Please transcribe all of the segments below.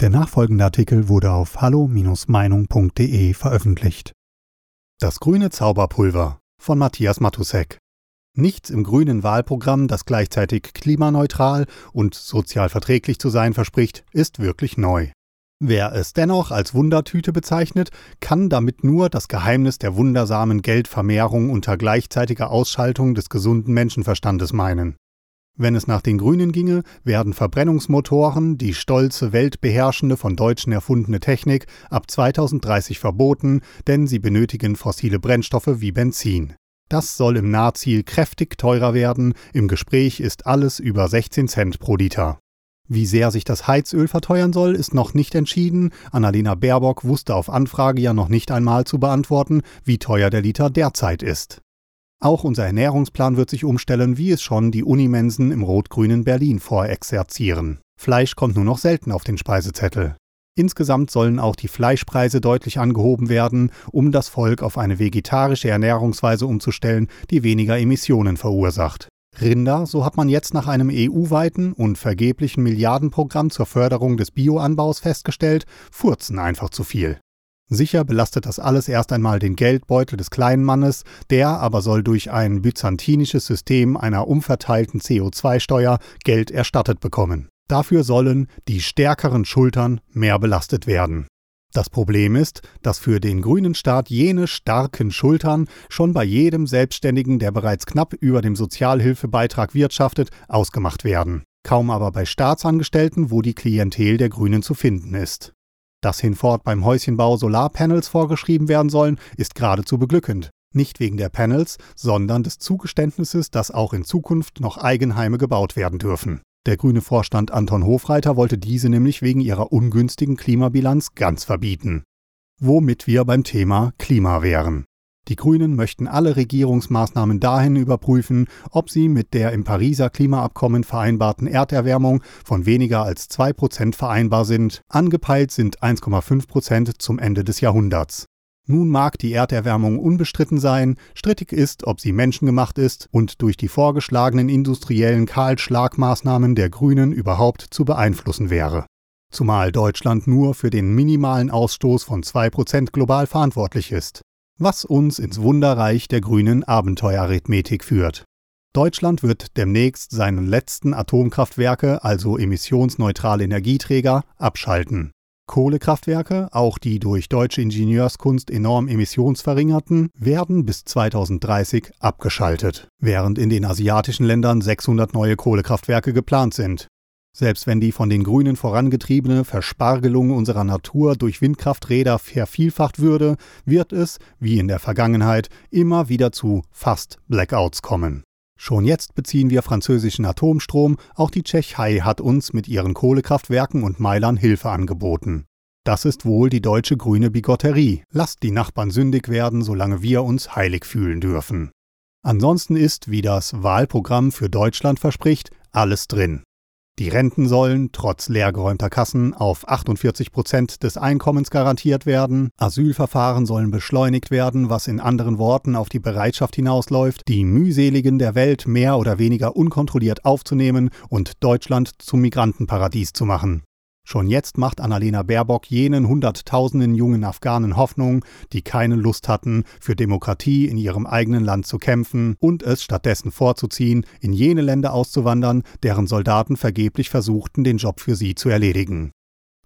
Der nachfolgende Artikel wurde auf hallo-meinung.de veröffentlicht. Das grüne Zauberpulver von Matthias Matusek. Nichts im grünen Wahlprogramm, das gleichzeitig klimaneutral und sozial verträglich zu sein verspricht, ist wirklich neu. Wer es dennoch als Wundertüte bezeichnet, kann damit nur das Geheimnis der wundersamen Geldvermehrung unter gleichzeitiger Ausschaltung des gesunden Menschenverstandes meinen. Wenn es nach den Grünen ginge, werden Verbrennungsmotoren, die stolze, weltbeherrschende, von Deutschen erfundene Technik, ab 2030 verboten, denn sie benötigen fossile Brennstoffe wie Benzin. Das soll im Nahziel kräftig teurer werden, im Gespräch ist alles über 16 Cent pro Liter. Wie sehr sich das Heizöl verteuern soll, ist noch nicht entschieden. Annalena Baerbock wusste auf Anfrage ja noch nicht einmal zu beantworten, wie teuer der Liter derzeit ist. Auch unser Ernährungsplan wird sich umstellen, wie es schon die Unimensen im rot-grünen Berlin vorexerzieren. Fleisch kommt nur noch selten auf den Speisezettel. Insgesamt sollen auch die Fleischpreise deutlich angehoben werden, um das Volk auf eine vegetarische Ernährungsweise umzustellen, die weniger Emissionen verursacht. Rinder, so hat man jetzt nach einem EU-weiten und vergeblichen Milliardenprogramm zur Förderung des Bioanbaus festgestellt, furzen einfach zu viel. Sicher belastet das alles erst einmal den Geldbeutel des kleinen Mannes, der aber soll durch ein byzantinisches System einer umverteilten CO2-Steuer Geld erstattet bekommen. Dafür sollen die stärkeren Schultern mehr belastet werden. Das Problem ist, dass für den grünen Staat jene starken Schultern schon bei jedem Selbstständigen, der bereits knapp über dem Sozialhilfebeitrag wirtschaftet, ausgemacht werden. Kaum aber bei Staatsangestellten, wo die Klientel der Grünen zu finden ist. Dass hinfort beim Häuschenbau Solarpanels vorgeschrieben werden sollen, ist geradezu beglückend. Nicht wegen der Panels, sondern des Zugeständnisses, dass auch in Zukunft noch Eigenheime gebaut werden dürfen. Der grüne Vorstand Anton Hofreiter wollte diese nämlich wegen ihrer ungünstigen Klimabilanz ganz verbieten. Womit wir beim Thema Klima wären. Die Grünen möchten alle Regierungsmaßnahmen dahin überprüfen, ob sie mit der im Pariser Klimaabkommen vereinbarten Erderwärmung von weniger als 2% vereinbar sind. Angepeilt sind 1,5% zum Ende des Jahrhunderts. Nun mag die Erderwärmung unbestritten sein, strittig ist, ob sie menschengemacht ist und durch die vorgeschlagenen industriellen Kahlschlagmaßnahmen der Grünen überhaupt zu beeinflussen wäre. Zumal Deutschland nur für den minimalen Ausstoß von 2% global verantwortlich ist was uns ins Wunderreich der grünen Abenteuerarithmetik führt. Deutschland wird demnächst seine letzten Atomkraftwerke, also emissionsneutrale Energieträger, abschalten. Kohlekraftwerke, auch die durch deutsche Ingenieurskunst enorm emissionsverringerten, werden bis 2030 abgeschaltet, während in den asiatischen Ländern 600 neue Kohlekraftwerke geplant sind. Selbst wenn die von den Grünen vorangetriebene Verspargelung unserer Natur durch Windkrafträder vervielfacht würde, wird es, wie in der Vergangenheit, immer wieder zu fast Blackouts kommen. Schon jetzt beziehen wir französischen Atomstrom, auch die Tschechei hat uns mit ihren Kohlekraftwerken und Meilern Hilfe angeboten. Das ist wohl die deutsche grüne Bigotterie. Lasst die Nachbarn sündig werden, solange wir uns heilig fühlen dürfen. Ansonsten ist, wie das Wahlprogramm für Deutschland verspricht, alles drin. Die Renten sollen, trotz leergeräumter Kassen, auf 48 Prozent des Einkommens garantiert werden. Asylverfahren sollen beschleunigt werden, was in anderen Worten auf die Bereitschaft hinausläuft, die Mühseligen der Welt mehr oder weniger unkontrolliert aufzunehmen und Deutschland zum Migrantenparadies zu machen. Schon jetzt macht Annalena Baerbock jenen Hunderttausenden jungen Afghanen Hoffnung, die keine Lust hatten, für Demokratie in ihrem eigenen Land zu kämpfen und es stattdessen vorzuziehen, in jene Länder auszuwandern, deren Soldaten vergeblich versuchten, den Job für sie zu erledigen.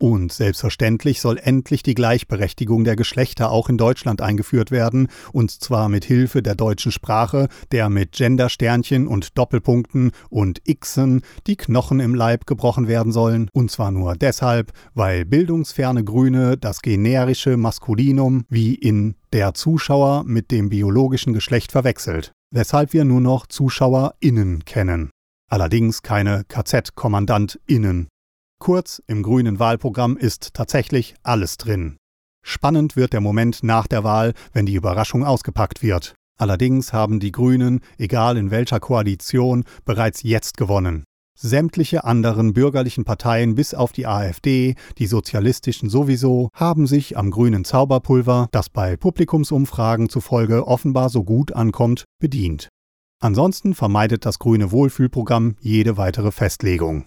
Und selbstverständlich soll endlich die Gleichberechtigung der Geschlechter auch in Deutschland eingeführt werden, und zwar mit Hilfe der deutschen Sprache, der mit Gendersternchen und Doppelpunkten und Xen die Knochen im Leib gebrochen werden sollen, und zwar nur deshalb, weil bildungsferne Grüne das generische Maskulinum wie in der Zuschauer mit dem biologischen Geschlecht verwechselt, weshalb wir nur noch ZuschauerInnen kennen. Allerdings keine KZ-KommandantInnen. Kurz, im grünen Wahlprogramm ist tatsächlich alles drin. Spannend wird der Moment nach der Wahl, wenn die Überraschung ausgepackt wird. Allerdings haben die Grünen, egal in welcher Koalition, bereits jetzt gewonnen. Sämtliche anderen bürgerlichen Parteien bis auf die AfD, die sozialistischen sowieso, haben sich am grünen Zauberpulver, das bei Publikumsumfragen zufolge offenbar so gut ankommt, bedient. Ansonsten vermeidet das grüne Wohlfühlprogramm jede weitere Festlegung.